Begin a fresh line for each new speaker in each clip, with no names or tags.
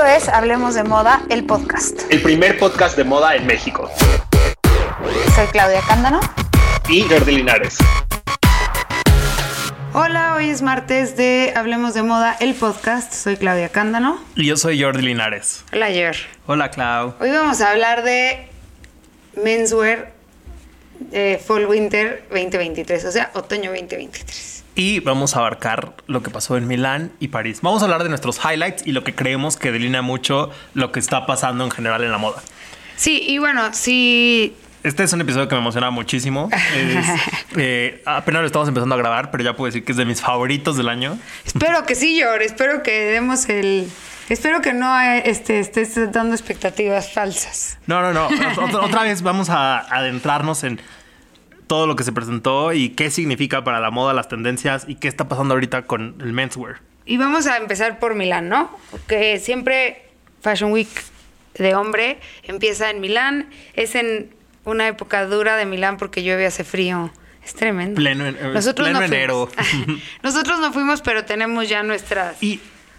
Esto es Hablemos de Moda, el podcast.
El primer podcast de moda en México.
Soy Claudia Cándano.
Y Jordi Linares.
Hola, hoy es martes de Hablemos de Moda, el podcast. Soy Claudia Cándano.
Y yo soy Jordi Linares.
Hola, Jer.
Hola, Clau.
Hoy vamos a hablar de menswear eh, Fall Winter 2023, o sea, otoño 2023.
Y vamos a abarcar lo que pasó en Milán y París. Vamos a hablar de nuestros highlights y lo que creemos que delinea mucho lo que está pasando en general en la moda.
Sí, y bueno, sí.
Este es un episodio que me emociona muchísimo. Es, eh, apenas lo estamos empezando a grabar, pero ya puedo decir que es de mis favoritos del año.
Espero que sí, Yor. Espero que demos el. Espero que no eh, este, estés dando expectativas falsas.
No, no, no. otra, otra vez vamos a adentrarnos en todo lo que se presentó y qué significa para la moda, las tendencias y qué está pasando ahorita con el menswear.
Y vamos a empezar por Milán, ¿no? Que siempre Fashion Week de hombre empieza en Milán. Es en una época dura de Milán porque llueve, hace frío. Es tremendo.
Pleno, en- eh, pleno enero.
Nosotros no fuimos, pero tenemos ya nuestras,
Y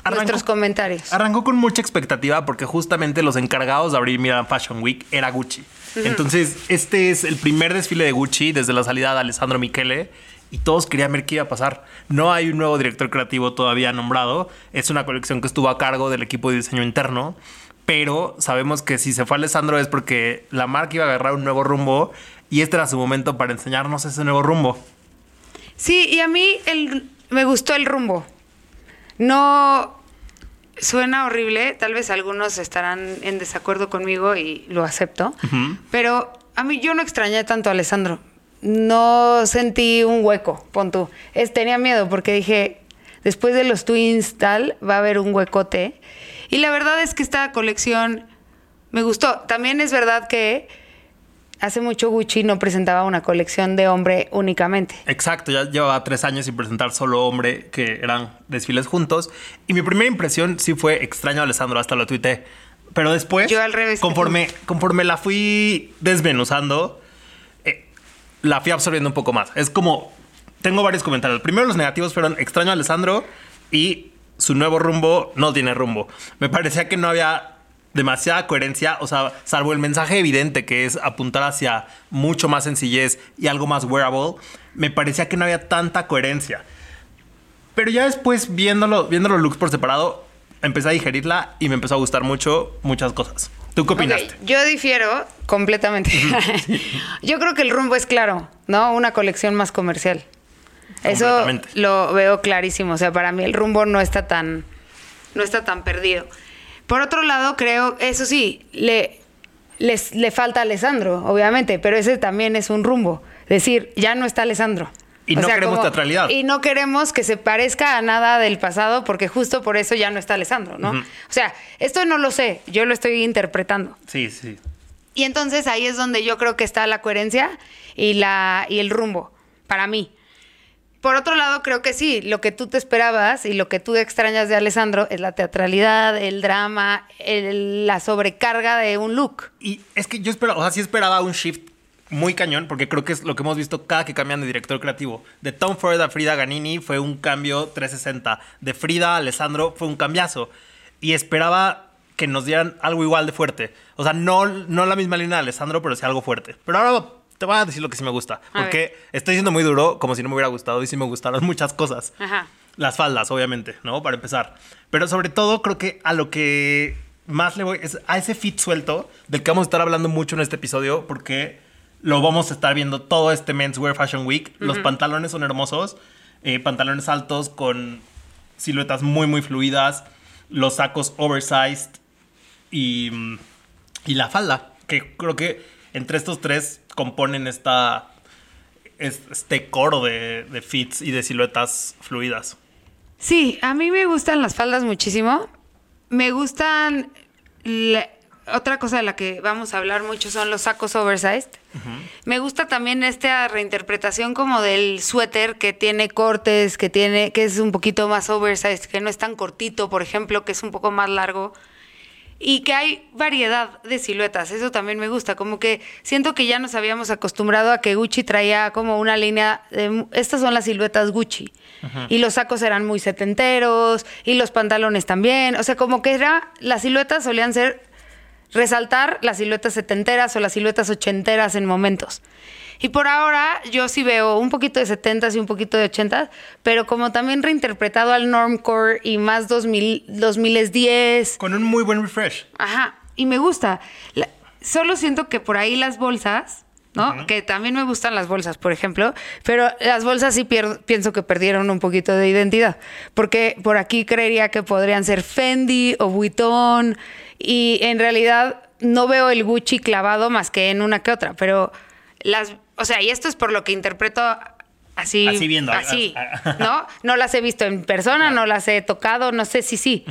nuestros comentarios.
Arrancó con mucha expectativa porque justamente los encargados de abrir Milan Fashion Week era Gucci. Entonces, este es el primer desfile de Gucci desde la salida de Alessandro Michele y todos querían ver qué iba a pasar. No hay un nuevo director creativo todavía nombrado. Es una colección que estuvo a cargo del equipo de diseño interno. Pero sabemos que si se fue Alessandro es porque la marca iba a agarrar un nuevo rumbo y este era su momento para enseñarnos ese nuevo rumbo.
Sí, y a mí el, me gustó el rumbo. No suena horrible, tal vez algunos estarán en desacuerdo conmigo y lo acepto, pero a mí yo no extrañé tanto a Alessandro. No sentí un hueco, pon tú. Es, tenía miedo porque dije, después de los twins tal, va a haber un huecote. Y la verdad es que esta colección me gustó. También es verdad que hace mucho Gucci no presentaba una colección de hombre únicamente.
Exacto, ya llevaba tres años sin presentar solo hombre, que eran desfiles juntos. Y mi primera impresión sí fue extraño a Alessandro, hasta lo tuité. Pero después,
Yo al revés
conforme, conforme la fui desmenuzando, eh, la fui absorbiendo un poco más. Es como, tengo varios comentarios. Primero los negativos fueron extraño a Alessandro y su nuevo rumbo no tiene rumbo. Me parecía que no había demasiada coherencia, o sea, salvo el mensaje evidente que es apuntar hacia mucho más sencillez y algo más wearable, me parecía que no había tanta coherencia. Pero ya después viéndolo, viendo los looks por separado, empecé a digerirla y me empezó a gustar mucho muchas cosas. ¿Tú qué opinaste?
Yo difiero completamente. yo creo que el rumbo es claro, ¿no? Una colección más comercial. Eso lo veo clarísimo. O sea, para mí el rumbo no está tan, no está tan perdido. Por otro lado, creo, eso sí, le, les, le falta a Alessandro, obviamente, pero ese también es un rumbo. Decir, ya no está Alessandro.
Y no queremos teatralidad.
Y no queremos que se parezca a nada del pasado, porque justo por eso ya no está Alessandro, ¿no? O sea, esto no lo sé, yo lo estoy interpretando.
Sí, sí.
Y entonces ahí es donde yo creo que está la coherencia y, la, y el rumbo, para mí. Por otro lado, creo que sí, lo que tú te esperabas y lo que tú extrañas de Alessandro es la teatralidad, el drama, la sobrecarga de un look.
Y es que yo esperaba, o sea, sí esperaba un shift muy cañón, porque creo que es lo que hemos visto cada que cambian de director creativo. De Tom Ford a Frida Ganini fue un cambio 360. De Frida a Alessandro fue un cambiazo. Y esperaba que nos dieran algo igual de fuerte. O sea, no, no la misma línea de Alessandro, pero sí algo fuerte. Pero ahora te voy a decir lo que sí me gusta.
A
Porque estoy siendo muy duro, como si no me hubiera gustado, y sí me gustaron muchas cosas.
Ajá.
Las faldas, obviamente, ¿no? Para empezar. Pero sobre todo, creo que a lo que más le voy es a ese fit suelto del que vamos a estar hablando mucho en este episodio, porque lo vamos a estar viendo todo este Menswear Fashion Week. Los pantalones son hermosos, eh, pantalones altos con siluetas muy, muy fluidas, los sacos oversized y, y la falda, que creo que entre estos tres componen esta, es- este coro de, de fits y de siluetas fluidas.
Sí, a mí me gustan las faldas muchísimo. Me gustan... la- otra cosa de la que vamos a hablar mucho son los sacos oversized. Me gusta también esta reinterpretación como del suéter que tiene cortes, que tiene que es un poquito más oversized, que no es tan cortito, por ejemplo, que es un poco más largo. Y que hay variedad de siluetas. Eso también me gusta. Como que siento que ya nos habíamos acostumbrado a que Gucci traía como una línea de estas son las siluetas Gucci. Y los sacos eran muy setenteros y los pantalones también. O sea, como que era las siluetas solían ser resaltar las siluetas setenteras o las siluetas ochenteras en momentos. Y por ahora yo sí veo un poquito de 70s y un poquito de 80s, pero como también reinterpretado al normcore y más 2000, 2010.
Con un muy buen refresh.
Ajá, y me gusta. La- solo siento que por ahí las bolsas, ¿no? Que también me gustan las bolsas, por ejemplo, pero las bolsas sí pienso que perdieron un poquito de identidad, porque por aquí creería que podrían ser Fendi o Vuitton y en realidad no veo el Gucci clavado más que en una que otra, pero las, o sea, y esto es por lo que interpreto así,
Así viendo,
así,
ah,
¿no? No las he visto en persona, no las he tocado, no sé si sí,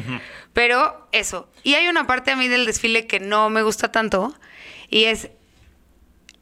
pero eso. Y hay una parte a mí del desfile que no me gusta tanto y es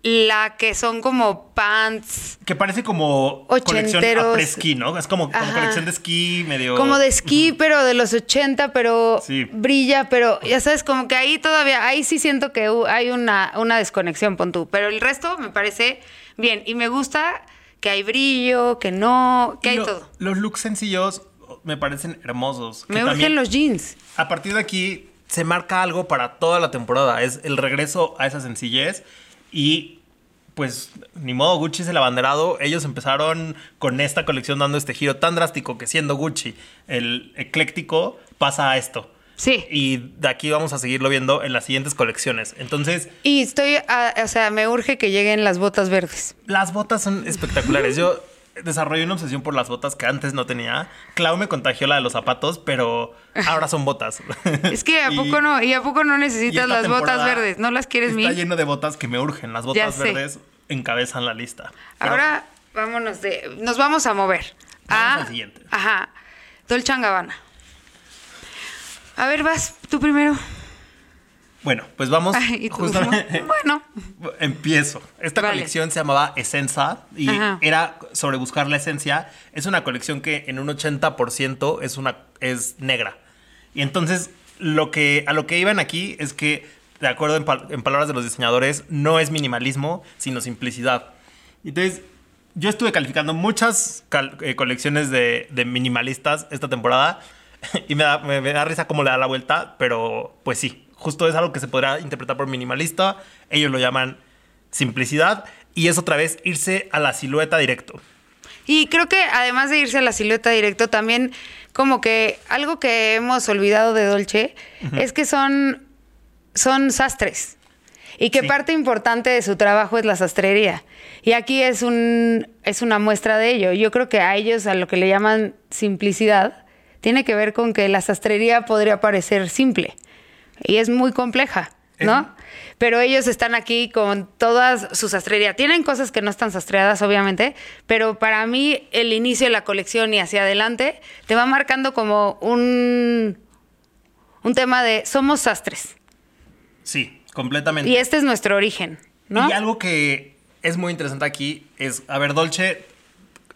la que son como pants,
Que parece como colección esquí, ¿no? Es como, colección de esquí medio...
como de esquí, pero de los 80, pero
Sí.
brilla, pero ya sabes, como que ahí todavía, ahí sí siento que hay una, una desconexión, pon tú. Pero el resto me parece bien y me gusta que hay brillo, que no, que
Y
hay
lo-
todo.
Los looks sencillos me parecen hermosos.
Me urgen
también-
los jeans.
A partir de aquí se marca algo para toda la temporada. Es el regreso a esa sencillez y pues ni modo, Gucci es el abanderado. Ellos empezaron con esta colección dando este giro tan drástico que siendo Gucci el ecléctico pasa a esto.
Sí.
Y de aquí vamos a seguirlo viendo en las siguientes colecciones. Entonces,
Y estoy, ah, o sea, me urge que lleguen las botas verdes.
las botas son espectaculares. Yo desarrollé una obsesión por las botas que antes no tenía. Clau me contagió la de los zapatos, pero ahora son botas.
Es que a
Y-
poco no, y a poco no necesitas las botas verdes, ¿no las quieres
Está
mí?
lleno de botas que me urgen. Las botas verdes encabezan la lista. Pero
Ahora vámonos de, nos vamos a mover.
Vamos
a-
al siguiente.
Ajá. Dolce Gabbana. A ver, vas tú primero.
Bueno, pues vamos
Ay,
justamente.
Bueno,
Empiezo. Esta
Vale.
colección se llamaba Essenza y
Ajá.
era sobre buscar la esencia. Es una colección que en un 80% es, una, es negra. Y entonces lo que, a lo que iban aquí es que, de acuerdo en, pal- en palabras de los diseñadores, no es minimalismo, sino simplicidad. Entonces, yo estuve calificando muchas cal- eh, colecciones de, de minimalistas esta temporada y me da, me- me da risa cómo le da la vuelta, pero pues sí, justo es algo que se podrá interpretar por minimalista. Ellos lo llaman simplicidad y es otra vez irse a la silueta directo.
y creo que además de irse a la silueta directo, también como que algo que hemos olvidado de Dolce es que son, son sastres. Y que
Sí.
parte importante de su trabajo es la sastrería. Y aquí es, un, es una muestra de ello. Yo creo que a ellos, a lo que le llaman simplicidad, tiene que ver con que la sastrería podría parecer simple. Y es muy compleja, ¿no? Pero ellos están aquí con toda su sastrería. Tienen cosas que no están sastreadas, obviamente, pero para mí el inicio de la colección y hacia adelante te va marcando como un, un tema de somos sastres.
Sí, completamente.
Y este es nuestro origen, ¿no?
Y algo que es muy interesante aquí es, a ver, Dolce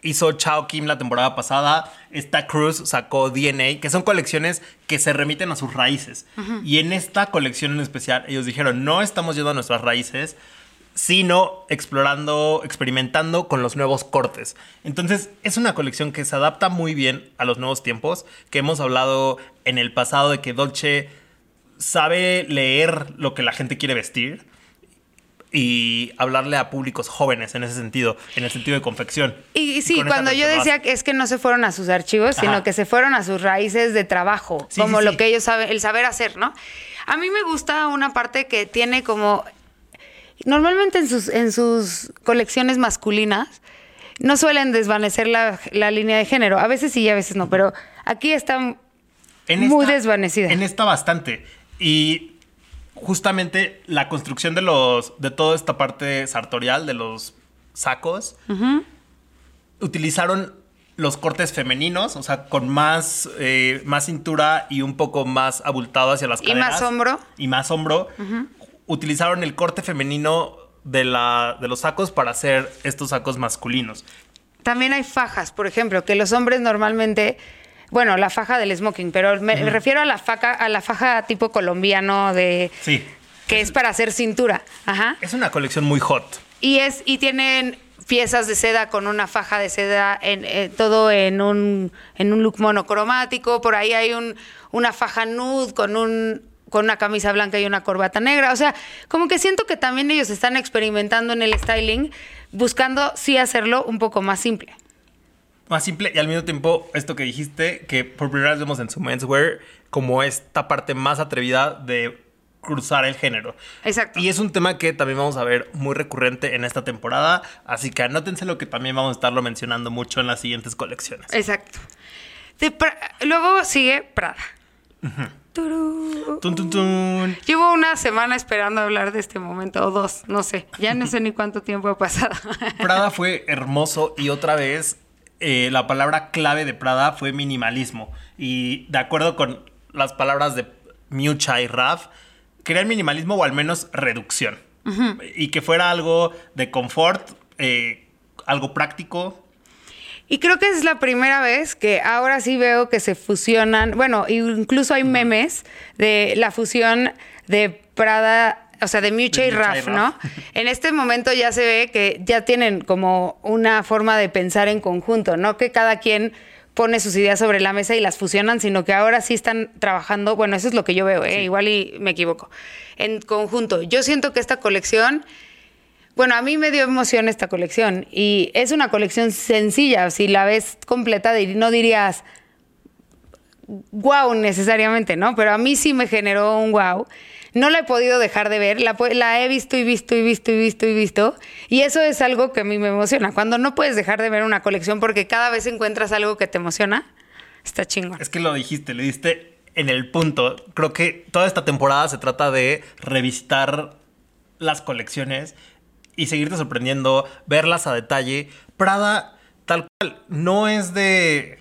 hizo Chao Kim la temporada pasada, esta Cruz sacó DNA, que son colecciones que se remiten a sus raíces. Y en esta colección en especial, ellos dijeron, no estamos yendo a nuestras raíces, sino explorando, experimentando con los nuevos cortes. Entonces, es una colección que se adapta muy bien a los nuevos tiempos, que hemos hablado en el pasado de que Dolce sabe leer lo que la gente quiere vestir y hablarle a públicos jóvenes en ese sentido, en el sentido de confección.
Y sí, cuando yo decía que es que no se fueron a sus archivos, sino que se fueron a sus raíces de trabajo,
Sí,
como
sí,
lo
sí.
que ellos saben, el saber hacer, ¿no? A mí me gusta una parte que tiene como normalmente en sus en sus colecciones masculinas no suelen desvanecer la, la línea de género, a veces sí y a veces no, pero aquí está
En
muy
esta-
desvanecida.
En esta bastante. Y justamente la construcción de los de toda esta parte sartorial de los sacos utilizaron los cortes femeninos, o sea, con más, eh, más cintura y un poco más abultado hacia las
Y
caderas.
más hombro.
Y más hombro. Utilizaron el corte femenino de, la, de los sacos para hacer estos sacos masculinos.
También hay fajas, por ejemplo, que los hombres normalmente, bueno, la faja del smoking, pero me refiero a la faja, a la faja tipo colombiano de
Sí.
que es para hacer cintura. Ajá.
Es una colección muy hot.
Y es, y tienen piezas de seda con una faja de seda, en, eh, todo en un, en un look monocromático. Por ahí hay un, una faja nude con un con una camisa blanca y una corbata negra. O sea, como que siento que también ellos están experimentando en el styling, buscando sí hacerlo un poco más simple.
Más simple y al mismo tiempo esto que dijiste, que por primera vez vemos en su menswear como esta parte más atrevida de cruzar el género.
Exacto.
Y es un tema que también vamos a ver muy recurrente en esta temporada, así que anótense lo que también vamos a estarlo mencionando mucho en las siguientes colecciones.
Exacto. Luego sigue Prada. Turú.
Tun, tun, tun.
Llevo una semana esperando hablar de este momento, o dos, no sé. Ya no sé ni cuánto tiempo ha pasado.
Prada fue hermoso y otra vez eh, la palabra clave de Prada fue minimalismo. Y de acuerdo con las palabras de Miucha y Raf, querían minimalismo o al menos reducción. Y que fuera algo de confort, eh, algo práctico.
Y creo que es la primera vez que ahora sí veo que se fusionan, bueno, incluso hay memes de la fusión de Prada, o sea, de Miucha
De
y Raf, ¿no? En este momento ya se ve que ya tienen como una forma de pensar en conjunto, no que cada quien pone sus ideas sobre la mesa y las fusionan, sino que ahora sí están trabajando, bueno, eso es lo que yo veo, ¿eh? igual y me equivoco, en conjunto. Yo siento que esta colección... Bueno, a mí me dio emoción esta colección y es una colección sencilla. Si la ves completa, no dirías wow necesariamente, ¿no? Pero a mí sí me generó un wow. No la he podido dejar de ver, la, he visto y visto y visto y visto y visto. Y eso es algo que a mí me emociona. Cuando no puedes dejar de ver una colección porque cada vez encuentras algo que te emociona, está chingón.
Es que lo dijiste, le diste en el punto. Creo que toda esta temporada se trata de revisitar las colecciones y seguirte sorprendiendo, verlas a detalle. Prada, tal cual, no es de.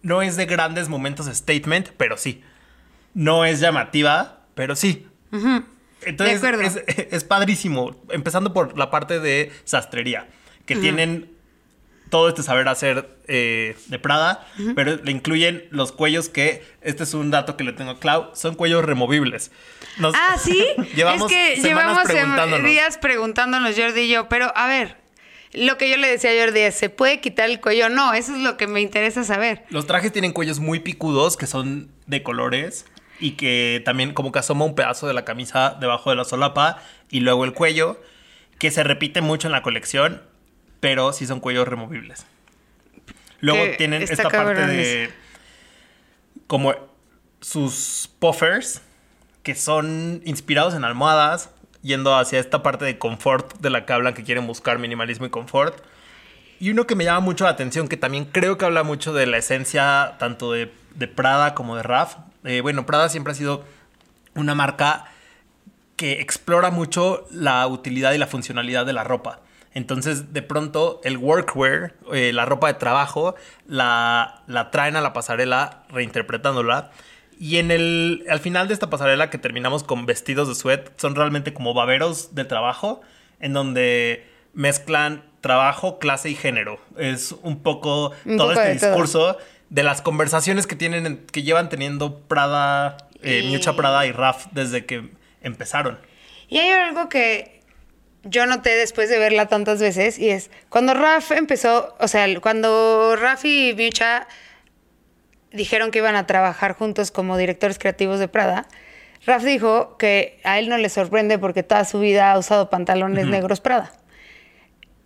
No es de grandes momentos statement, pero sí. No es llamativa, pero sí. Entonces
De acuerdo.
es, es padrísimo. Empezando por la parte de sastrería, que tienen todo este saber hacer eh, de Prada, pero le incluyen los cuellos que, este es un dato que le tengo a Clau, son cuellos removibles. Nos-
Ah, sí.
llevamos
es que llevamos
preguntándonos.
días preguntándonos Jordi y yo, pero a ver, lo que yo le decía a Jordi es, ¿se puede quitar el cuello? No, eso es lo que me interesa saber.
Los trajes tienen cuellos muy picudos que son de colores y que también como que asoma un pedazo de la camisa debajo de la solapa y luego el cuello, que se repite mucho en la colección, pero sí son cuellos removibles. Luego
Que
tienen esta parte de como sus puffers que son inspirados en almohadas, yendo hacia esta parte de confort de la que hablan que quieren buscar minimalismo y confort. Y uno que me llama mucho la atención, que también creo que habla mucho de la esencia tanto de, de Prada como de Raf. Eh, bueno, Prada siempre ha sido una marca que explora mucho la utilidad y la funcionalidad de la ropa. Entonces, de pronto, el workwear, eh, la ropa de trabajo, la, la traen a la pasarela reinterpretándola. Y en el, al final de esta pasarela que terminamos con vestidos de suet, son realmente como baberos de trabajo, en donde mezclan trabajo, clase y género. Es un poco
Un
todo
poco
este
todo.
De las conversaciones que tienen, en- que llevan teniendo Prada, eh,
Y-
Miuccia Prada y Raf desde que empezaron.
Y hay algo que yo noté después de verla tantas veces y es cuando Raf empezó, o sea, cuando Raf y Miucha dijeron que iban a trabajar juntos como directores creativos de Prada, Raf dijo que a él no le sorprende porque toda su vida ha usado pantalones negros Prada.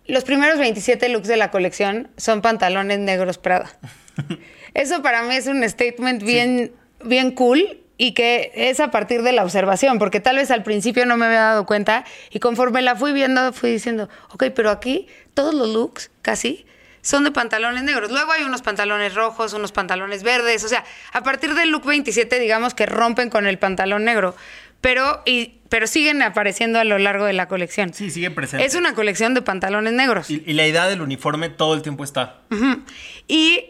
Los primeros 27 looks de la colección son pantalones negros Prada. Eso para mí es un statement bien, bien cool y que es a partir de la observación, porque tal vez al principio no me había dado cuenta y conforme la fui viendo fui diciendo, ok, pero aquí todos los looks casi son de pantalones negros. Luego hay unos pantalones rojos, unos pantalones verdes, o sea, a partir del look 27 digamos que rompen con el pantalón negro, pero, y, pero siguen apareciendo a lo largo de la colección.
Sí, sigue presente.
Es una colección de pantalones negros.
Y, y la idea del uniforme todo el tiempo está.
Y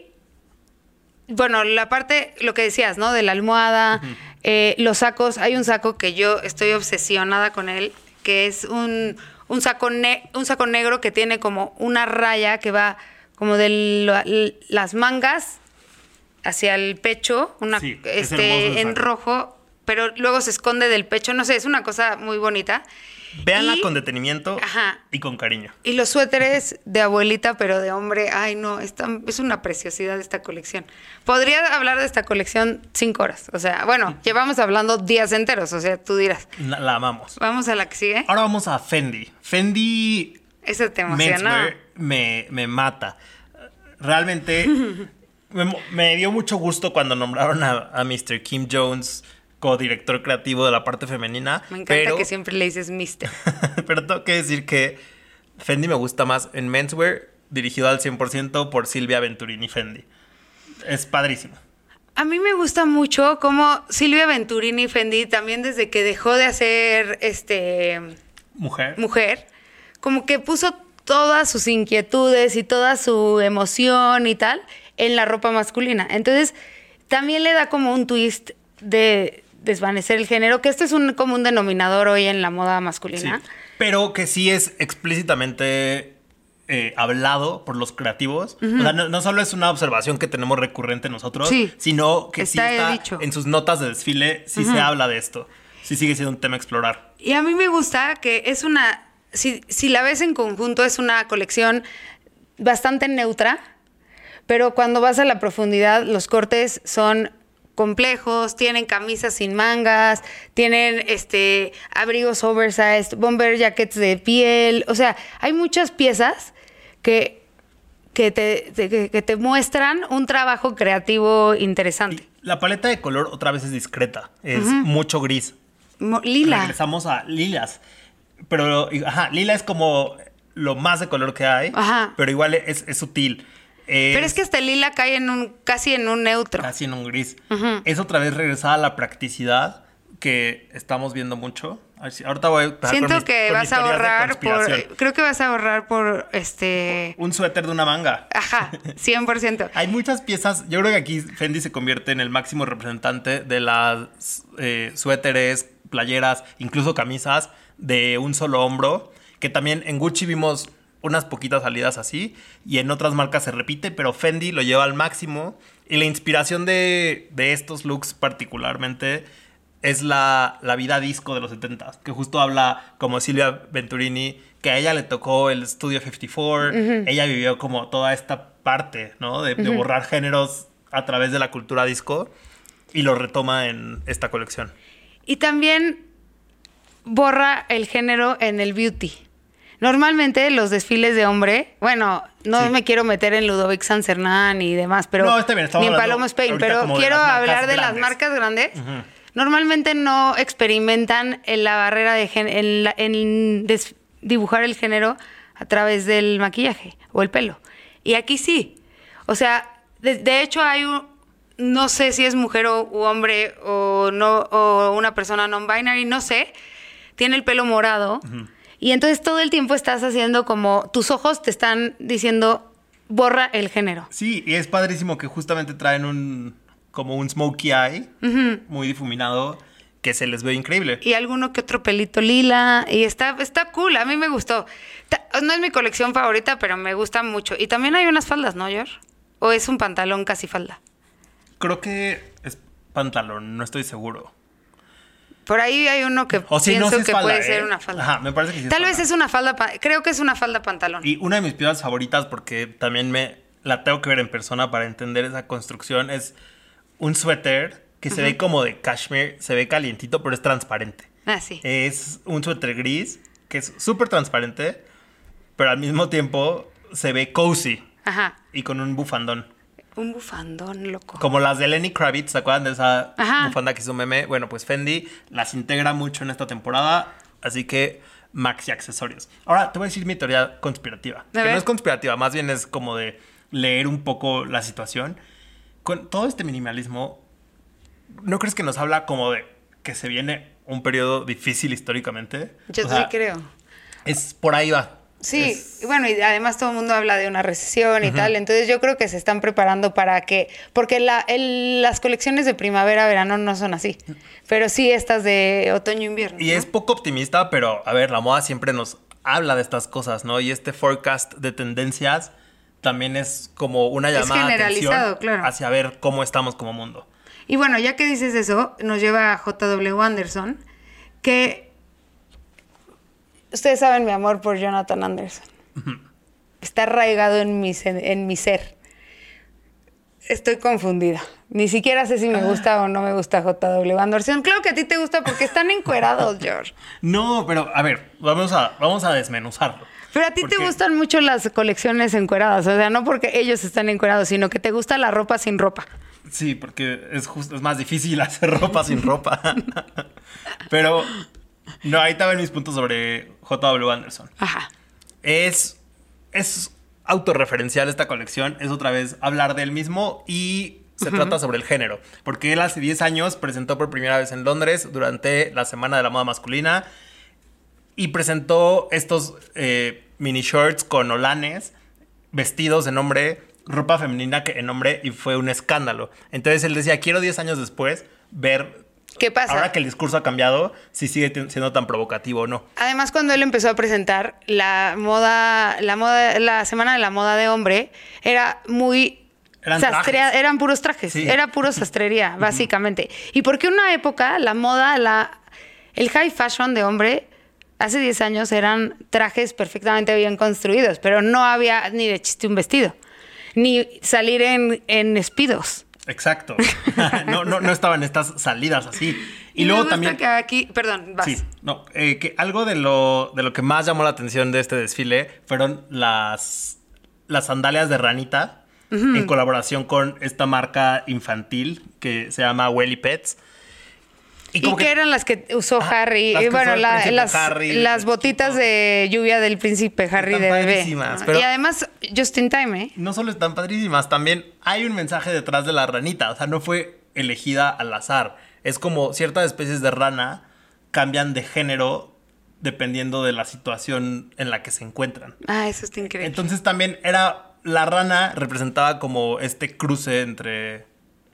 bueno, la parte, lo que decías, ¿no? De la almohada, eh, los sacos. Hay un saco que yo estoy obsesionada con él, que es un, un, saco, ne- un saco negro que tiene como una raya que va como de la- las mangas hacia el pecho, una,
Sí,
este, en rojo, pero luego se esconde del pecho. No sé, es una cosa muy bonita.
Véanla
Y-
con detenimiento
Ajá.
y con cariño.
Y los suéteres de abuelita, pero de hombre, ay no, está- es una preciosidad esta colección. Podría hablar de esta colección cinco horas. O sea, bueno, llevamos hablando días enteros, o sea, tú dirás.
La, la amamos.
Vamos a la que sigue.
Ahora vamos a Fendi. Fendi
Ese te emociona.
Me, me mata. Realmente me, me dio mucho gusto cuando nombraron a, a Mr. Kim Jones co-director creativo de la parte femenina.
Me encanta
pero,
que siempre le dices mister.
pero tengo que decir que Fendi me gusta más en menswear, dirigido al 100% por Silvia Venturini Fendi. Es padrísimo.
A mí me gusta mucho cómo Silvia Venturini Fendi, también desde que dejó de hacer este
Mujer.
mujer, como que puso todas sus inquietudes y toda su emoción y tal en la ropa masculina. Entonces, también le da como un twist de desvanecer el género, que este es un común denominador hoy en la moda
Sí,
masculina.
pero que sí es explícitamente eh, hablado por los creativos. O sea, no, no solo es una observación que tenemos recurrente nosotros,
Sí.
sino que
Está
sí está
dicho.
en sus notas de desfile, sí se habla de esto. Sí sigue siendo un tema a explorar.
Y a mí me gusta que es una, si, si la ves en conjunto, es una colección bastante neutra, pero cuando vas a la profundidad, los cortes son complejos, tienen camisas sin mangas, tienen este abrigos oversized, bomber jackets de piel, o sea, hay muchas piezas que, que, te, te- que- te muestran un trabajo creativo interesante.
La paleta de color otra vez es discreta, es mucho gris.
Mo- Lila.
Regresamos a lilas. Pero, ajá, lila es como lo más de color que hay,
Ajá.
pero igual es, es sutil.
Pero es que hasta el lila cae en un, casi en un neutro.
Casi en un gris. Es otra vez regresar a la practicidad que estamos viendo mucho. Ahorita voy a
Siento
mis-
que vas a ahorrar por. Creo que vas a ahorrar por este.
Un suéter de una manga.
Ajá, 100%.
Hay muchas piezas. Yo creo que aquí Fendi se convierte en el máximo representante de las eh, suéteres, playeras, incluso camisas de un solo hombro. Que también en Gucci vimos unas poquitas salidas así. Y en otras marcas se repite, pero Fendi lo lleva al máximo. Y la inspiración de, de estos looks particularmente es la, la vida disco de los 70 que justo habla como Silvia Venturini, que a ella le tocó el Studio 54, ella vivió como toda esta parte, ¿no? De, de borrar géneros a través de la cultura disco y lo retoma en esta colección.
Y también borra el género en el beauty. Normalmente los desfiles de hombre, bueno, no
Sí.
me quiero meter en Ludovic Sancernan y demás, pero
No, está bien,
ni en Paloma Spain, pero
de
quiero hablar de las
grandes.
marcas grandes. Normalmente no experimentan en la barrera de gen- en, la- en dibujar el género a través del maquillaje o el pelo. Y aquí sí. O sea, de, de hecho hay un, no sé si es mujer o u hombre o no o una persona non binary, no sé. Tiene el pelo morado y entonces todo el tiempo estás haciendo como tus ojos te están diciendo borra el género.
Sí, y es padrísimo que justamente traen un como un smokey eye muy difuminado que se les ve increíble.
y alguno que otro pelito lila y está está cool, a mí me gustó. No es mi colección favorita, pero me gusta mucho. Y también hay unas faldas, ¿no, Yor? O es un pantalón casi falda.
Creo que es pantalón, no estoy seguro.
Por ahí hay uno que
O si no,
pienso que
falda,
puede
¿eh?
ser una falda.
Ajá, me parece que sí es
Tal vez es una falda, creo que es una falda pantalón.
Y una de mis piezas favoritas, porque también me la tengo que ver en persona para entender esa construcción, es un suéter que se ve como de cashmere, se ve calientito, pero es transparente.
Ah, sí.
Es un suéter gris que es súper transparente, pero al mismo tiempo se ve cozy
Ajá.
y con un bufandón.
Un bufandón, loco.
Como las de Lenny Kravitz, ¿se acuerdan de esa
Ajá.
bufanda que hizo meme? Bueno, pues Fendi las integra mucho en esta temporada, así que maxi accesorios. Ahora te voy a decir mi teoría conspirativa. que no es conspirativa, más bien es como de leer un poco la situación. Con todo este minimalismo, ¿no crees que nos habla como de que se viene un periodo difícil históricamente?
Yo
O
sí
sea,
creo.
Es por ahí va.
Sí,
Es-
y bueno, y además todo el mundo habla de una recesión y tal, entonces yo creo que se están preparando para que, porque la, el- las colecciones de primavera-verano no son así, pero sí estas de otoño-invierno.
Y
¿no?
es poco optimista, pero a ver, la moda siempre nos habla de estas cosas, ¿no? Y este forecast de tendencias también es como una llamada de
generalizado,
atención
claro.
hacia ver cómo estamos como mundo.
Y bueno, ya que dices eso, nos lleva a J.W. Anderson, que ustedes saben mi amor por Jonathan Anderson. Está arraigado en mi, en mi ser. Estoy confundida. Ni siquiera sé si me gusta o no me gusta J.W. Anderson. Claro que a ti te gusta porque están encuerados, George.
No, pero a ver, vamos a, vamos a desmenuzarlo.
Pero a ti te gustan mucho las colecciones encueradas. O sea, no porque ellos están encuerados, sino que te gusta la ropa sin ropa.
Sí, porque es justo, es más difícil hacer ropa sin ropa. Pero no, ahí estaban mis puntos sobre J.W. Anderson.
Ajá.
Es, es autorreferencial esta colección, es otra vez hablar del mismo y se trata sobre el género. Porque él hace 10 años presentó por primera vez en Londres durante la Semana de la Moda Masculina y presentó estos eh, mini shorts con olanes, vestidos en hombre, ropa femenina que en hombre y fue un escándalo. Entonces él decía, quiero 10 años después ver,
¿Qué pasa?
ahora que el discurso ha cambiado, si sigue siendo tan provocativo o no.
Además, cuando él empezó a presentar la moda, la moda, la semana de la moda de hombre, era muy
Eran
sastrea- eran puros trajes,
Sí.
era puro sastrería, básicamente. Y porque una época, la moda, la, el high fashion de hombre, hace 10 años eran trajes perfectamente bien construidos, pero no había ni de chiste un vestido, ni salir en, en espidos.
Exacto. no, no, no estaban estas salidas así. Y, luego
gusta
también...
que aquí, perdón, vas.
Sí, no, eh, que algo de lo, de lo que más llamó la atención de este desfile fueron las, las sandalias de ranita en colaboración con esta marca infantil que se llama Welly Pets.
¿Y, qué
que-
eran las que usó Harry?
las
Y
que
bueno,
usó
la- las,
Harry,
las
el
botitas de lluvia del príncipe Harry
Están
de bebé.
padrísimas, pero-
Y además, just in time, ¿eh?
No solo están padrísimas, también hay un mensaje detrás de la ranita. O sea, no fue elegida al azar. Es como ciertas especies de rana cambian de género dependiendo de la situación en la que se encuentran.
Ah, eso está increíble.
Entonces también era la rana representaba como este cruce entre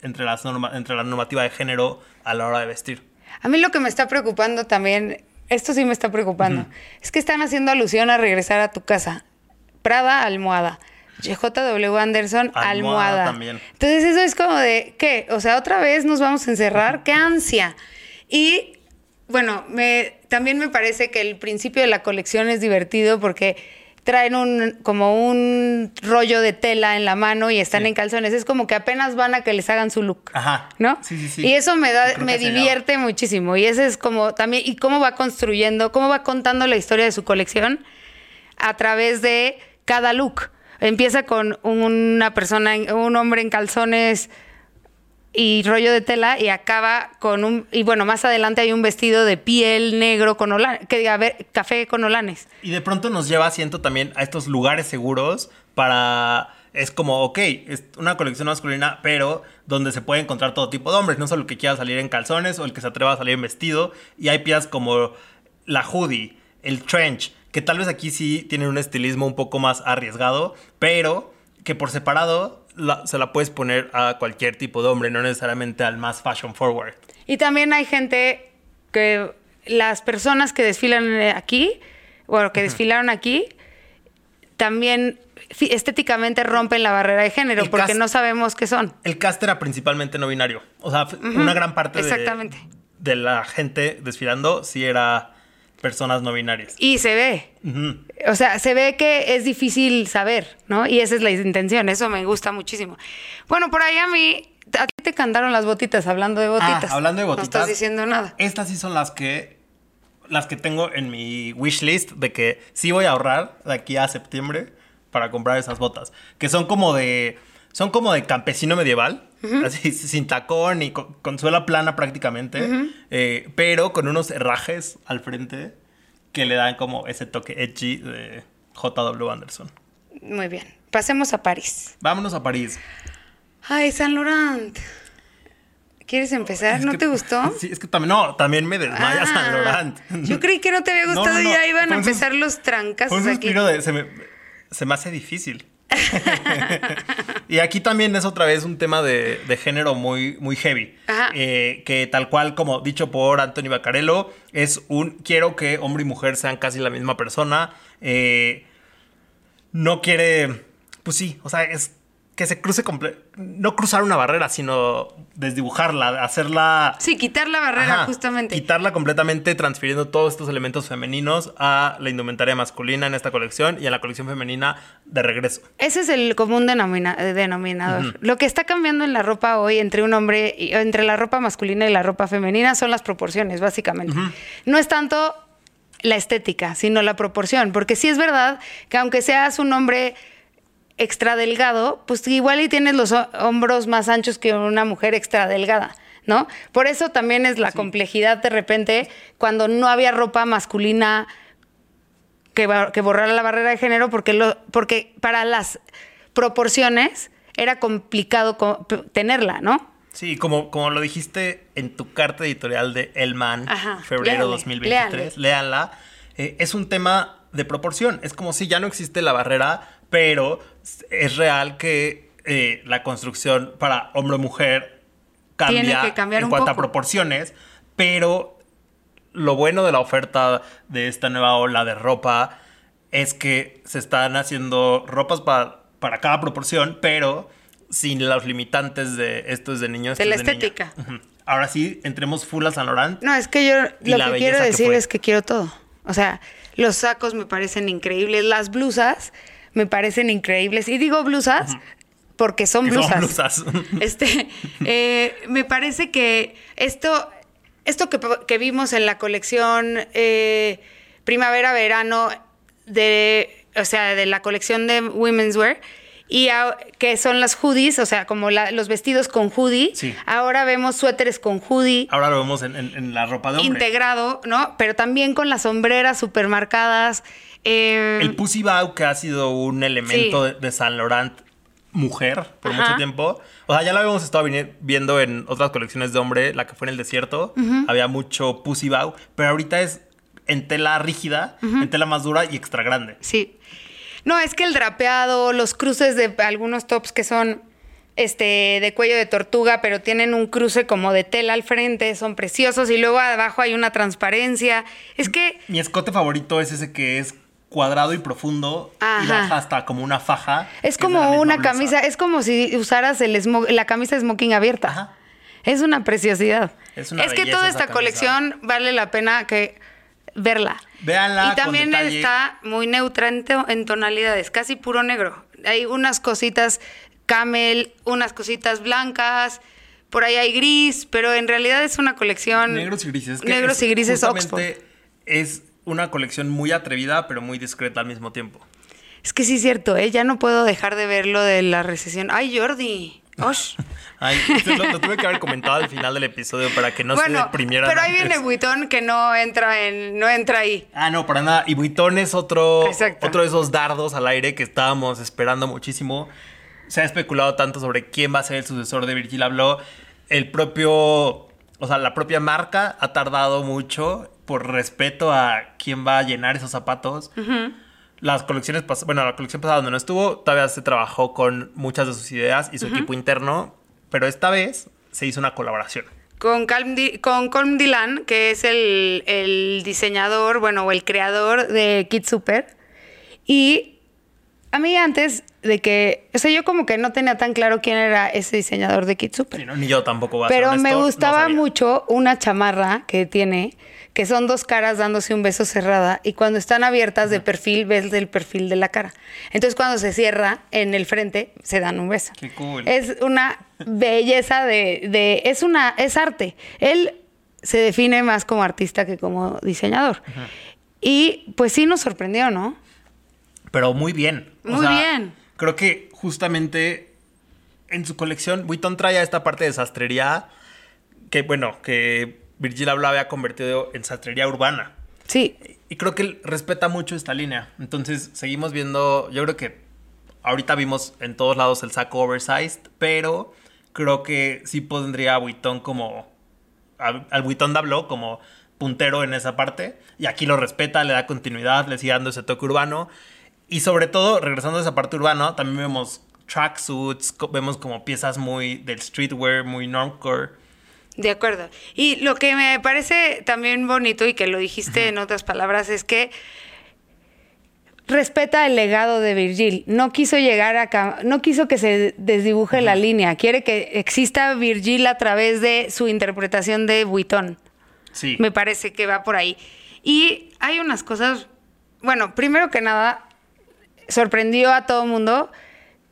entre las norma- entre la normativa de género a la hora de vestir.
A mí lo que me está preocupando también, esto sí me está preocupando, es que están haciendo alusión a regresar a tu casa. Prada, almohada. JW Anderson,
Almohada
almohada.
también.
Entonces eso es como de, ¿qué? O sea, otra vez nos vamos a encerrar, qué ansia. Y bueno, me, también me parece que el principio de la colección es divertido porque traen un como un rollo de tela en la mano y están
Sí.
en calzones. Es como que apenas van a que les hagan su look.
Ajá.
¿No?
Sí, sí, sí.
Y eso me da, me divierte muchísimo. Y ese es como también, y cómo va construyendo, cómo va contando la historia de su colección a través de cada look. Empieza con una persona, un hombre en calzones y rollo de tela y acaba con un y bueno más adelante hay un vestido de piel negro con olanes que diga café con olanes
Y de pronto nos lleva, siento también, a estos lugares seguros para... Es como, ok, es una colección masculina, pero donde se puede encontrar todo tipo de hombres, no solo el que quiera salir en calzones o el que se atreva a salir en vestido. Y hay piezas como la hoodie, el trench, que tal vez aquí sí tienen un estilismo un poco más arriesgado, pero que por separado la- se la puedes poner a cualquier tipo de hombre, no necesariamente al más fashion forward.
y también hay gente que las personas que desfilan aquí bueno que desfilaron aquí también estéticamente rompen la barrera de género
El
porque
cast-
no sabemos qué son
El cast era principalmente no binario. O sea, una gran parte de, de la gente desfilando sí era personas no binarias.
y se ve. O sea, se ve que es difícil saber, ¿no? Y esa es la intención, eso me gusta muchísimo. Bueno, por ahí a mí, a ti te cantaron las botitas, hablando de botitas.
Ah, hablando de
No
botitas.
estás diciendo nada.
Estas sí son las que las que tengo en mi wish list de que sí voy a ahorrar de aquí a septiembre para comprar esas botas, que son como de son como de campesino medieval, así sin tacón y con, con suela plana prácticamente, eh, pero con unos herrajes al frente que le dan como ese toque edgy de J.W. Anderson.
Muy bien. Pasemos a París.
Vámonos a París.
Ay, San Laurent. ¿Quieres empezar? ¿No
que-
te gustó?
Sí, es que también, no, también me desmaya
Ah,
San Laurent.
Yo creí que no te había gustado
no, no.
y ya iban a empezar los
Fue
trancazos
un
aquí.
de. Se me, se me hace difícil. y aquí también es otra vez un tema de, de género muy, muy heavy. Eh, que tal cual, como dicho por Anthony Bacarello, es un quiero que hombre y mujer sean casi la misma persona. Eh, no quiere. Pues sí, o sea, es que se cruce no cruzar una barrera, sino desdibujarla, hacerla
Sí, quitar la barrera,
Ajá,
justamente.
Quitarla completamente, transfiriendo todos estos elementos femeninos a la indumentaria masculina en esta colección y a la colección femenina de regreso.
Ese es el común denomina- eh, denominador. Lo que está cambiando en la ropa hoy entre un hombre, y, entre la ropa masculina y la ropa femenina son las proporciones, básicamente. No es tanto la estética, sino la proporción, porque sí es verdad que aunque seas un hombre extra delgado, pues igual y tienes los ho- hombros más anchos que una mujer extra delgada. ¿No? Por eso también es la complejidad de repente cuando no había ropa masculina que, que borrara la barrera de género porque, lo, porque para las proporciones era complicado co- tenerla, ¿no?
Sí, como, como lo dijiste en tu carta editorial de El Man,
Ajá,
febrero
léanle,
2023, léanla. eh, es un tema de proporción. Es como si ya no existe la barrera, pero es real que eh, la construcción para hombre-mujer cambia
Tiene que cambiar
en
un
cuanto a proporciones, pero lo bueno de la oferta de esta nueva ola de ropa es que se están haciendo ropas para, para cada proporción, pero sin los limitantes de esto es de niño, esto
De la
es de niña.
estética.
Ahora sí, entremos full a Saint Laurent.
No, es que yo lo que quiero decir es que quiero todo. O sea, los sacos me parecen increíbles, las blusas me parecen increíbles. Y digo blusas porque son blusas.
son blusas.
Este, eh, me parece que esto, esto que, que vimos en la colección eh, primavera-verano de, o sea, de la colección de Women's Wear, y a- que son las hoodies, o sea, como la- los vestidos con hoodie.
Sí.
Ahora vemos suéteres con hoodie
Ahora lo vemos en, en- en la ropa de hombre.
integrado, ¿no? Pero también con las sombreras supermarcadas. Eh,
El Pussy Bow, que ha sido un elemento
Sí.
de, Saint Laurent mujer por
Ajá.
mucho tiempo. O sea, ya lo habíamos estado viendo en otras colecciones de hombre, la que fue en el desierto. Había mucho Pussy Bow, pero ahorita es en tela rígida, en tela más dura y extra grande.
Sí. No, es que el drapeado, los cruces de algunos tops que son este de cuello de tortuga, pero tienen un cruce como de tela al frente, son preciosos y luego abajo hay una transparencia. Es que
Mi escote favorito es ese que es cuadrado y profundo y baja hasta como una faja. que
es como una
blusa.
camisa, es como si usaras el la camisa de smoking abierta.
Ajá.
Es una preciosidad.
Es una
que
belleza
toda esta colección vale la pena que verla.
Véanla
Y también está muy neutra en, to- en tonalidades, casi puro negro. Hay unas cositas camel, unas cositas blancas, por ahí hay gris, pero en realidad es una colección
Negros y grises. Es que
negros
es
y grises Oxford.
Es una colección muy atrevida, pero muy discreta al mismo tiempo.
Es que sí es cierto, ¿eh? ya no puedo dejar de ver lo de la recesión. Ay, Jordi. Osh.
Ay, lo, lo tuve que haber comentado al final del episodio para que no se
bueno,
deprimieran.
pero ahí
antes.
viene Vuitton que no entra en, no entra ahí.
Ah, no, para nada. Y Vuitton es otro,
Exacto.
otro de esos dardos al aire que estábamos esperando muchísimo. Se ha especulado tanto sobre quién va a ser el sucesor de Virgil Abloh. El propio, o sea, la propia marca ha tardado mucho por respeto a quién va a llenar esos zapatos. Las colecciones, pas- bueno, la colección pasada donde no estuvo, todavía se trabajó con muchas de sus ideas y su equipo interno, pero esta vez se hizo una colaboración.
Con, Calm con Colm Dylan, que es el, el diseñador, bueno, o el creador de Kid Super. Y a mí antes de que, o sea, yo como que no tenía tan claro quién era ese diseñador de Kid Super.
Sí, ¿no? Ni yo tampoco voy a ser
Pero me
honesto,
gustaba mucho una chamarra que tiene, que son dos caras dándose un beso cerrada y cuando están abiertas de perfil ves el perfil de la cara. Entonces cuando se cierra en el frente se dan un beso.
Qué cool.
Es una belleza de, de- es una es arte. Él se define más como artista que como diseñador. Y pues sí nos sorprendió, ¿no?
Pero muy bien. O
Muy
sea,
bien.
Creo que justamente en su colección, Vuitton trae a esta parte de sastrería que, bueno, que Virgil Abloh había convertido en sastrería urbana.
Sí,
Y creo que él respeta mucho esta línea. Entonces, seguimos viendo, yo creo que ahorita vimos en todos lados el saco oversized, pero creo que sí pondría a Vuitton como, a- al Vuitton de Abloh como puntero en esa parte. Y aquí lo respeta, le da continuidad, le sigue dando ese toque urbano. Y sobre todo, regresando a esa parte urbana, también vemos tracksuits, vemos como piezas muy del streetwear, muy normcore.
De acuerdo. Y lo que me parece también bonito y que lo dijiste en otras palabras es que respeta el legado de Virgil. No quiso llegar a no quiso que se desdibuje la línea. Quiere que exista Virgil a través de su interpretación de Vuitton.
Sí.
Me parece que va por ahí. Y hay unas cosas. Bueno, primero que nada, sorprendió a todo el mundo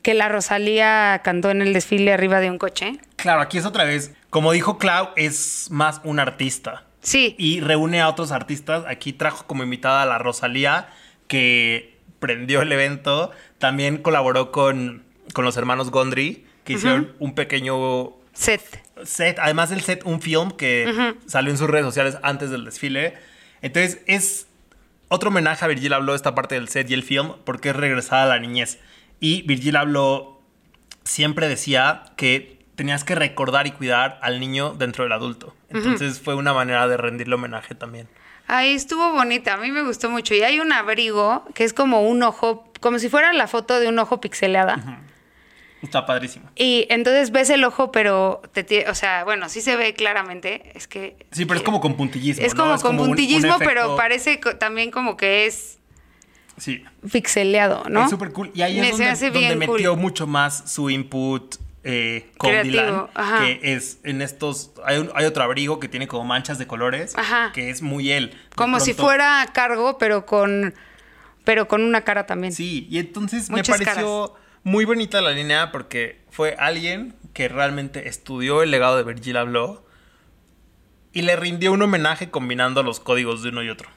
que la Rosalía cantó en el desfile arriba de un coche.
Claro, aquí es otra vez. Como dijo Clau, es más un artista.
Sí.
Y reúne a otros artistas. Aquí trajo como invitada a la Rosalía, que prendió el evento. También colaboró con, con los hermanos Gondry, que hicieron un pequeño
Set.
set. Además del set, un film que salió en sus redes sociales antes del desfile. Entonces, es otro homenaje a Virgil habló esta parte del set y el film porque es regresada a la niñez. Y Virgil habló siempre decía que tenías que recordar y cuidar al niño dentro del adulto. Entonces fue una manera de rendirle homenaje también.
Ahí estuvo bonita, a mí me gustó mucho. Y hay un abrigo que es como un ojo, como si fuera la foto de un ojo pixeleada.
Está padrísimo.
Y entonces ves el ojo, pero, te, o sea, bueno, sí se ve claramente. Es que.
Sí, pero es como con puntillismo.
Es
¿no?
como con
un- un
puntillismo, pero parece co- también como que es
Sí.
pixeleado, ¿no?
Es súper cool. Y ahí
Me
es donde,
cool.
metió mucho más su input eh, con
Creativo,
Dylan,
ajá.
que es en estos... Hay, un- hay otro abrigo que tiene como manchas de colores,
Ajá.
que es muy él.
Como si fuera cargo, pero con, pero con una cara también.
Sí, y entonces
Muchas
me pareció muy bonita la línea porque fue alguien que realmente estudió el legado de Virgil Abloh y le rindió un homenaje combinando los códigos de uno y otro.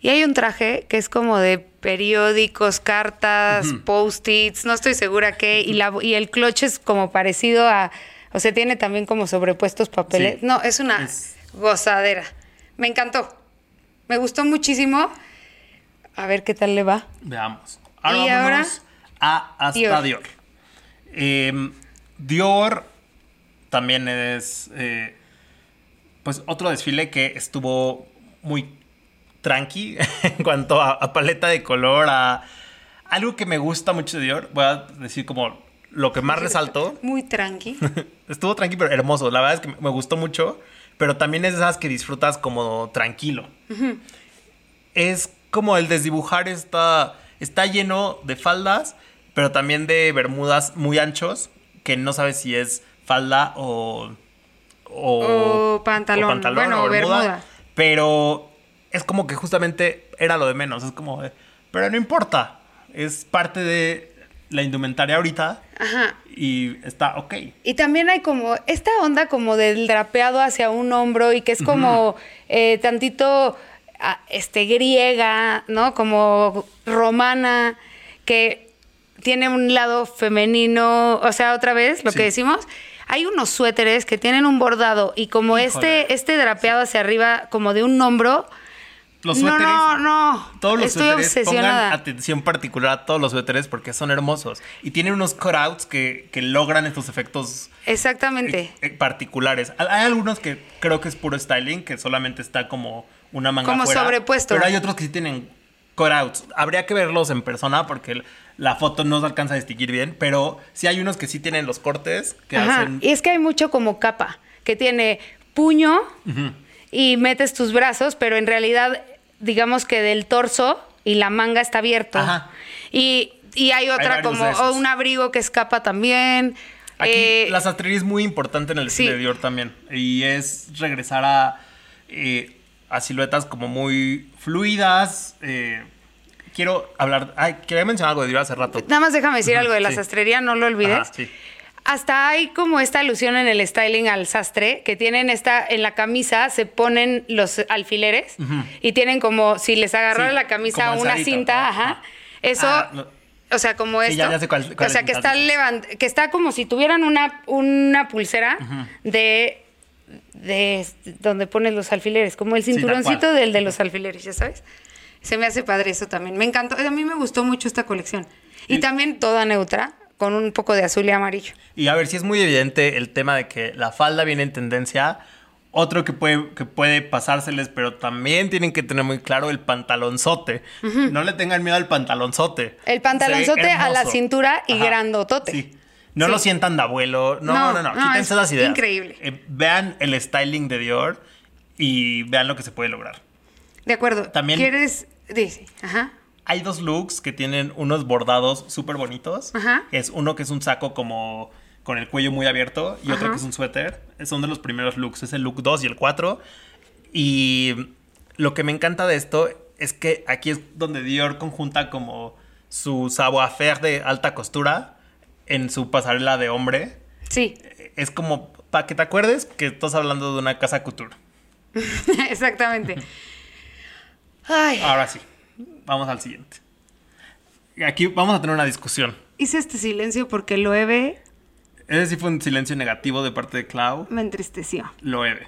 Y hay un traje que es como de periódicos, cartas, post-its, no estoy segura qué, y, la, y el clutch es como parecido a, o sea, tiene también como sobrepuestos papeles.
Sí.
No, es una
Es-
gozadera. Me encantó. Me gustó muchísimo. A ver qué tal le va.
Veamos. Ahora
Y ahora,
a hasta
Dior.
Dior. Em, Dior también es eh, pues otro desfile que estuvo muy tranqui en cuanto a, a paleta de color, a algo que me gusta mucho de Dior. Voy a decir como lo que más resaltó.
Muy tranqui.
Estuvo tranqui, pero hermoso. La verdad es que me gustó mucho. Pero también es de esas que disfrutas como tranquilo. Es como el desdibujar está, está lleno de faldas, pero también de bermudas muy anchos, que no sabes si es falda o...
O pantalón. Bueno, o bermuda.
Pero es como que justamente era lo de menos. Es como, de, pero no importa. Es parte de la indumentaria ahorita
Ajá.
y está ok.
Y también hay como esta onda como del drapeado hacia un hombro y que es como eh, tantito este, griega, ¿no? Como romana, que tiene un lado femenino, o sea, otra vez, lo
Sí.
que decimos. Hay unos suéteres que tienen un bordado y como
Híjole.
este, este drapeado hacia arriba, como de un hombro.
Los
no,
suéteres.
no, no.
Todos los
Estoy
suéteres,
obsesionada.
pongan atención particular a todos los suéteres porque son hermosos. Y tienen unos cutouts que, que logran estos efectos
Exactamente.
eh, eh, particulares. Hay algunos que creo que es puro styling, que solamente está como una manga
Como sobrepuesto.
Pero hay otros que sí tienen cutouts. Habría que verlos en persona porque la foto no se alcanza a distinguir bien, pero sí hay unos que sí tienen los cortes que
Ajá,
hacen...
Y es que hay mucho como capa, que tiene puño y metes tus brazos, pero en realidad, digamos que del torso y la manga está abierto.
Ajá.
Y, y hay otra como o un abrigo que escapa también.
Aquí
Eh,
la sastrería es muy importante en el
sí.
de Dior también. Y es regresar a, eh, a siluetas como muy fluidas. eh, quiero hablar. Ay, quería mencionar algo de Dior hace rato.
Nada más déjame decir algo de la
Sí.
sastrería, no lo olvides.
Ajá, sí.
Hasta hay como esta alusión en el styling al sastre, que tienen esta, en la camisa se ponen los alfileres y tienen como, si les agarrara
Sí,
la camisa una cinta,
¿no?
ajá.
Ajá.
Eso,
Ah, no.
o sea, como
Sí,
esto.
ya- ya sé cuál- cuál
o sea, que está levant que está como si tuvieran una, una pulsera de, de donde pones los alfileres, como el cinturoncito del de los alfileres, ya sabes. Se me hace padre eso también. Me encantó. A mí me gustó mucho esta colección. Y
Y-
también toda neutra, con un poco de azul y amarillo.
Y a ver si es muy evidente el tema de que la falda viene en tendencia. Otro que puede, que puede pasárseles, pero también tienen que tener muy claro el pantalonzote. No le tengan miedo al pantalonzote.
El pantalonzote a la cintura y grandotote.
Sí. No
Sí.
lo sientan de abuelo. No,
No,
no, no.
no,
Quítense
es
esas ideas.
increíble.
Eh, vean el styling de Dior y vean lo que se puede lograr.
De acuerdo.
También-
¿Quieres? Dice, ajá.
hay dos looks que tienen unos bordados súper bonitos.
Ajá.
Es uno que es un saco como con el cuello muy abierto y otro que es un suéter. Son de los primeros looks. Es el look 2 y el 4. Y lo que me encanta de esto es que aquí es donde Dior conjunta como su savoir-faire de alta costura en su pasarela de hombre.
Sí,
Es como para que te acuerdes que estás hablando de una casa couture.
exactamente. Ay,
Ahora sí, vamos al siguiente. Aquí vamos a tener una discusión.
hice este silencio porque Loewe
Ese sí fue un silencio negativo de parte de Clau.
me entristeció.
Loewe.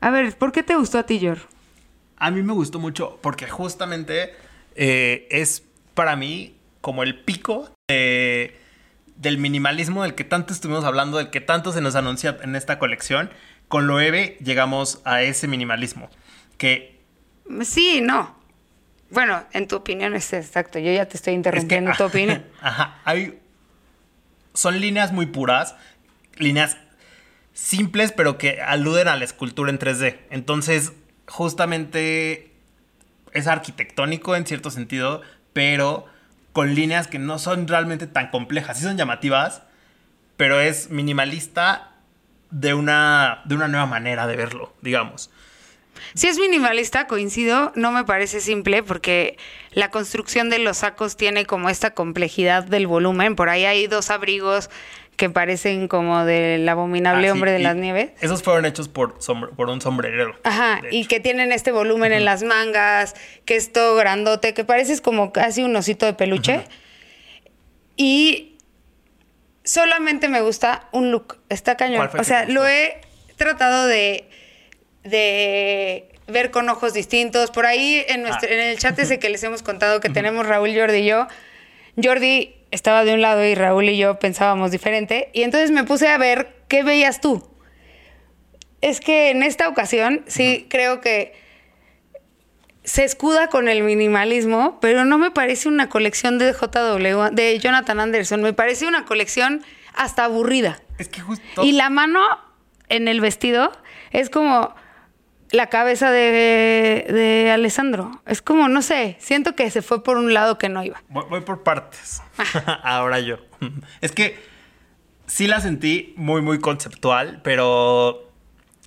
A ver, ¿por qué te gustó a ti, Yor?
A mí me gustó mucho porque justamente eh, es para mí como el pico de- del minimalismo del que tanto estuvimos hablando, del que tanto se nos anuncia en esta colección. Con Loewe llegamos a ese minimalismo. Que
Sí, no. Bueno, en tu opinión es exacto. Yo ya te estoy
es que,
interrumpiendo tu opinión.
Ajá, hay, son líneas muy puras, líneas simples, pero que aluden a la escultura en 3D. Entonces, justamente es arquitectónico en cierto sentido, pero con líneas que no son realmente tan complejas. Sí son llamativas, pero es minimalista de una, de una nueva manera de verlo, digamos.
Si es minimalista, coincido, no me parece simple porque la construcción de los sacos tiene como esta complejidad del volumen. Por ahí hay dos abrigos que parecen como del abominable
Ah, sí,
hombre de las nieves.
Esos fueron hechos por, sombre- por un sombrerero.
Ajá, y que tienen este volumen en las mangas, que es todo grandote, que pareces como casi un osito de peluche. Y solamente me gusta un look, está cañón.
¿Cuál fue
O sea, lo he tratado de, de ver con ojos distintos. Por ahí en, nuestro,
Ah.
en el chat ese que les hemos contado que tenemos Raúl, Jordi y yo, Jordi estaba de un lado y Raúl y yo pensábamos diferente. Y entonces me puse a ver qué veías tú. Es que en esta ocasión sí creo que se escuda con el minimalismo, pero no me parece una colección de JW, de Jonathan Anderson, me parece una colección hasta aburrida.
Es que justo...
Y la mano en el vestido es como la cabeza de, de Alessandro. Es como, no sé, siento que se fue por un lado que no iba.
Voy, voy por partes. Ahora yo. Es que sí la sentí muy, muy conceptual, pero.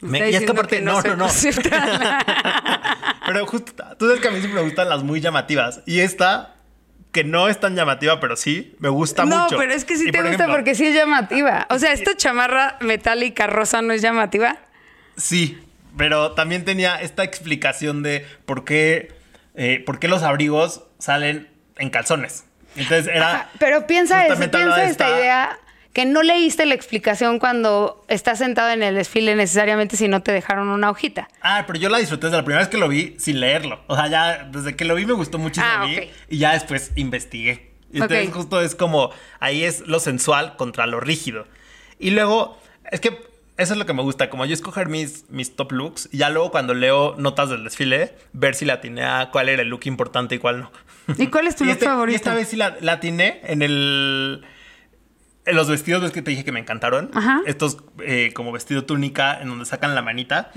me- y es que
diciendo
aparte,
que
no, no, no. pero justo, tú sabes que a mí siempre me gustan las muy llamativas. Y esta, que no es tan llamativa, pero sí, me gusta
no,
mucho.
pero es que sí
Y,
te
por
gusta
ejemplo,
porque sí es llamativa. O sea, esta chamarra metálica rosa no es llamativa.
Sí, pero también tenía esta explicación de por qué, eh, por qué los abrigos salen en calzones. Entonces era.
Ajá, pero piensa eso, piensa esta idea que no leíste la explicación cuando estás sentado en el desfile necesariamente si no te dejaron una hojita.
Ah, pero yo la disfruté desde la primera vez que lo vi sin leerlo. O sea, ya desde que lo vi me gustó muchísimo
Ah,
y ya después investigué. Entonces justo es como, ahí es lo sensual contra lo rígido. Y luego, es que eso es lo que me gusta, como yo escoger mis, mis top looks y ya luego cuando leo notas del desfile, ver si la atiné a cuál era el look importante y cuál no.
¿Y cuál es tu look
este-
favorito?
Y esta vez sí la, la atiné en el... En los vestidos, ves que te dije que me encantaron.
Ajá.
Estos eh, como vestido túnica en donde sacan la manita.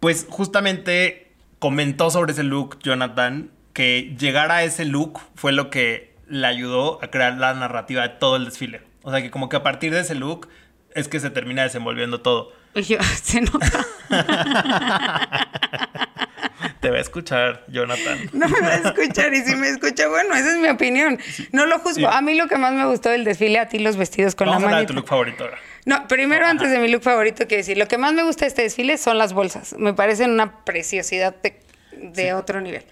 Pues justamente comentó sobre ese look Jonathan que llegar a ese look fue lo que le ayudó a crear la narrativa de todo el desfile. O sea que como que a partir de ese look es que se termina desenvolviendo todo.
Yo, se nota.
Te va a escuchar, Jonathan.
No me va a escuchar y si me escucha, bueno, esa es mi opinión. No lo juzgo.
Sí.
A mí lo que más me gustó del desfile, a ti los vestidos con
Vamos
la manita.
tu look favorito ahora.
No, primero antes de mi look favorito, quiero decir, lo que más me gusta de este desfile son las bolsas. Me parecen una preciosidad de, de otro nivel.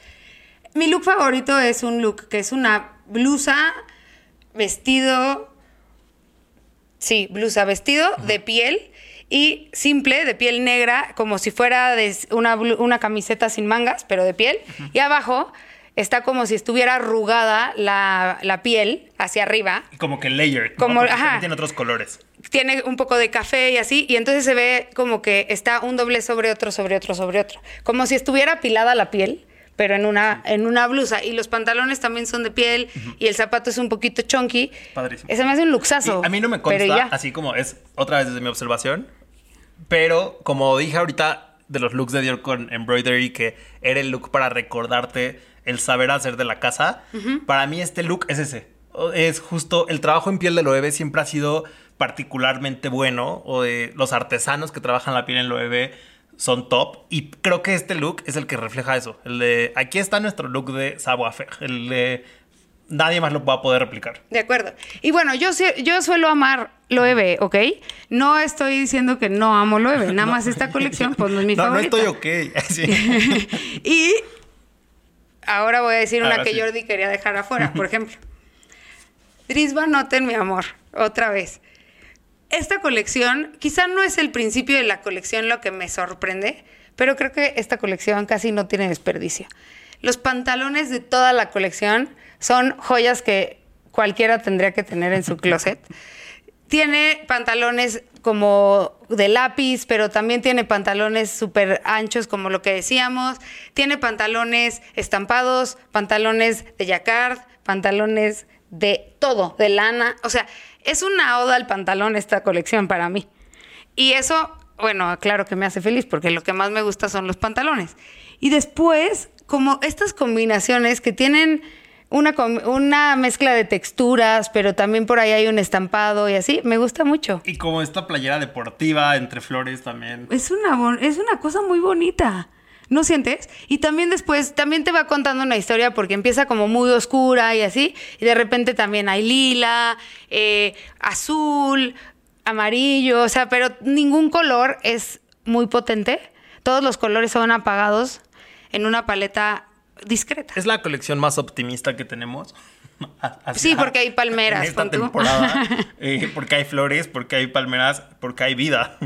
Mi look favorito es un look que es una blusa, vestido, sí, blusa, vestido de piel y simple, de piel negra, como si fuera de una, una camiseta sin mangas, pero de piel. Y abajo está como si estuviera arrugada la, la piel hacia arriba.
Como que layer.
Como- ajá.
también tiene otros colores.
tiene un poco de café y así, y entonces se ve como que está un doble sobre otro, sobre otro, sobre otro. Como si estuviera apilada la piel, pero en una, en una blusa. Y los pantalones también son de piel, y el zapato es un poquito chunky.
Padrísimo.
Ese me hace un luxazo.
Y a mí no me consta, así como es otra vez desde mi observación, pero como dije ahorita de los looks de Dior con embroidery, que era el look para recordarte el saber hacer de la casa. Para mí este look es ese. Es justo el trabajo en piel de Loewe siempre ha sido particularmente bueno. O de los artesanos que trabajan la piel en Loewe son top. Y creo que este look es el que refleja eso. El de aquí está nuestro look de savoir faire. El de nadie más lo va a poder replicar.
De acuerdo. Y bueno, yo, yo suelo amar Loewe, ¿ok? No estoy diciendo que no amo Loewe, nada más esta colección, pues no es mi
no,
favorita.
No estoy ok. Sí.
y ahora voy a decir una que
sí.
Jordi quería dejar afuera, por ejemplo. Dries Van Noten, mi amor, otra vez. Esta colección, quizá no es el principio de la colección lo que me sorprende, pero creo que esta colección casi no tiene desperdicio. Los pantalones de toda la colección son joyas que cualquiera tendría que tener en su closet. Tiene pantalones como de lápiz, pero también tiene pantalones súper anchos, como lo que decíamos. Tiene pantalones estampados, pantalones de jacquard, pantalones de todo, de lana. O sea, es una oda al pantalón esta colección para mí. Y eso, bueno, claro que me hace feliz porque lo que más me gusta son los pantalones. Y después, como estas combinaciones que tienen una, una mezcla de texturas, pero también por ahí hay un estampado y así, me gusta mucho.
Y como esta playera deportiva entre flores también.
Es una, es una cosa muy bonita. ¿No sientes? Y también después, también te va contando una historia porque empieza como muy oscura y así, y de repente también hay lila, eh, azul, amarillo, o sea, pero ningún color es muy potente. Todos los colores son apagados en una paleta discreta.
Es la colección más optimista que tenemos.
Sí, porque hay palmeras,
En esta
pon tú.
temporada. eh, porque hay flores, porque hay palmeras, porque hay vida.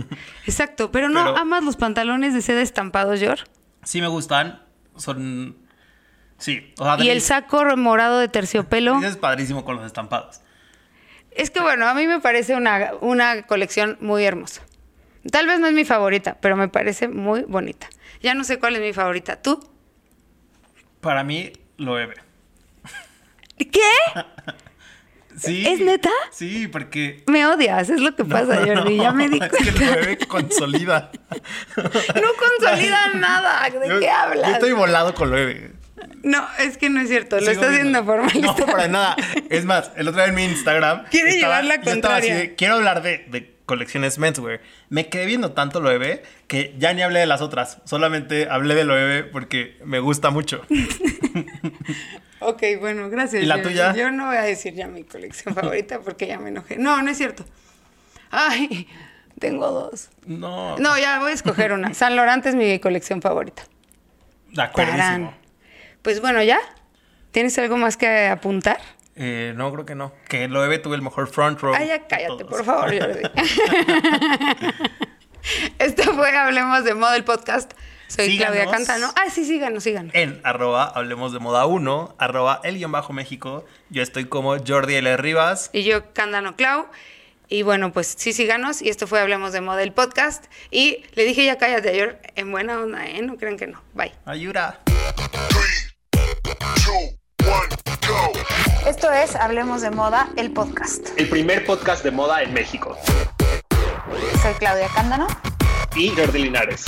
Exacto, pero no
Pero-
amas los pantalones de seda estampados, George.
Sí me gustan. Son... Sí. O sea,
Y el saco morado de terciopelo.
Es padrísimo con los estampados.
Es que bueno, a mí me parece una, una colección muy hermosa. Tal vez no es mi favorita, pero me parece muy bonita. Ya no sé cuál es mi favorita. ¿Tú?
Para mí, lo bebe.
¿Qué?
Sí.
¿Es neta?
Sí, porque...
Me odias, es lo que pasa, Jordi. Ya me di
Es que
cuenta.
lo bebe consolida.
No consolida nada. ¿De
Yo-
qué hablas?
Yo estoy volado con lo bebe.
No, es que no es cierto. Lo estás haciendo formalista.
No, para nada. Es más, el otro día en mi Instagram.
Quiere llevar la
yo estaba así
contraria.
de, quiero hablar de, de colecciones menswear. Me quedé viendo tanto lo bebé que ya ni hablé de las otras. Solamente hablé de lo bebé porque me gusta mucho.
Ok, bueno, gracias.
¿Y la tuya?
Yo no voy a decir ya mi colección favorita porque ya me enojé. No, no es cierto. Ay, tengo dos.
No.
No, ya voy a escoger una. San Laurent es mi colección favorita.
De.
Tarán. Pues bueno, ¿ya? ¿Tienes algo más que apuntar?
Eh, no, creo que no. Que lo bebé tuve el mejor front row.
Ay, ya cállate, por favor, Jordi. Esto fue Hablemos de Moda, el podcast. Soy
Síganos.
Claudia Cantano. Ah, sí, síganos, síganos.
En arroba hablemos de moda 1, arroba el guion bajo México. Yo estoy como Jordi L. Rivas.
Y yo, Candano Clau. Y bueno, pues sí, síganos. Y esto fue Hablemos de Moda, el podcast. Y le dije ya cállate ayer en buena onda, ¿eh? No crean que no. Bye.
Ayura.
two, one, go.
Esto es Hablemos de Moda, el podcast.
El primer podcast de moda en México.
Soy Claudia Cándano.
Y Jordi Linares.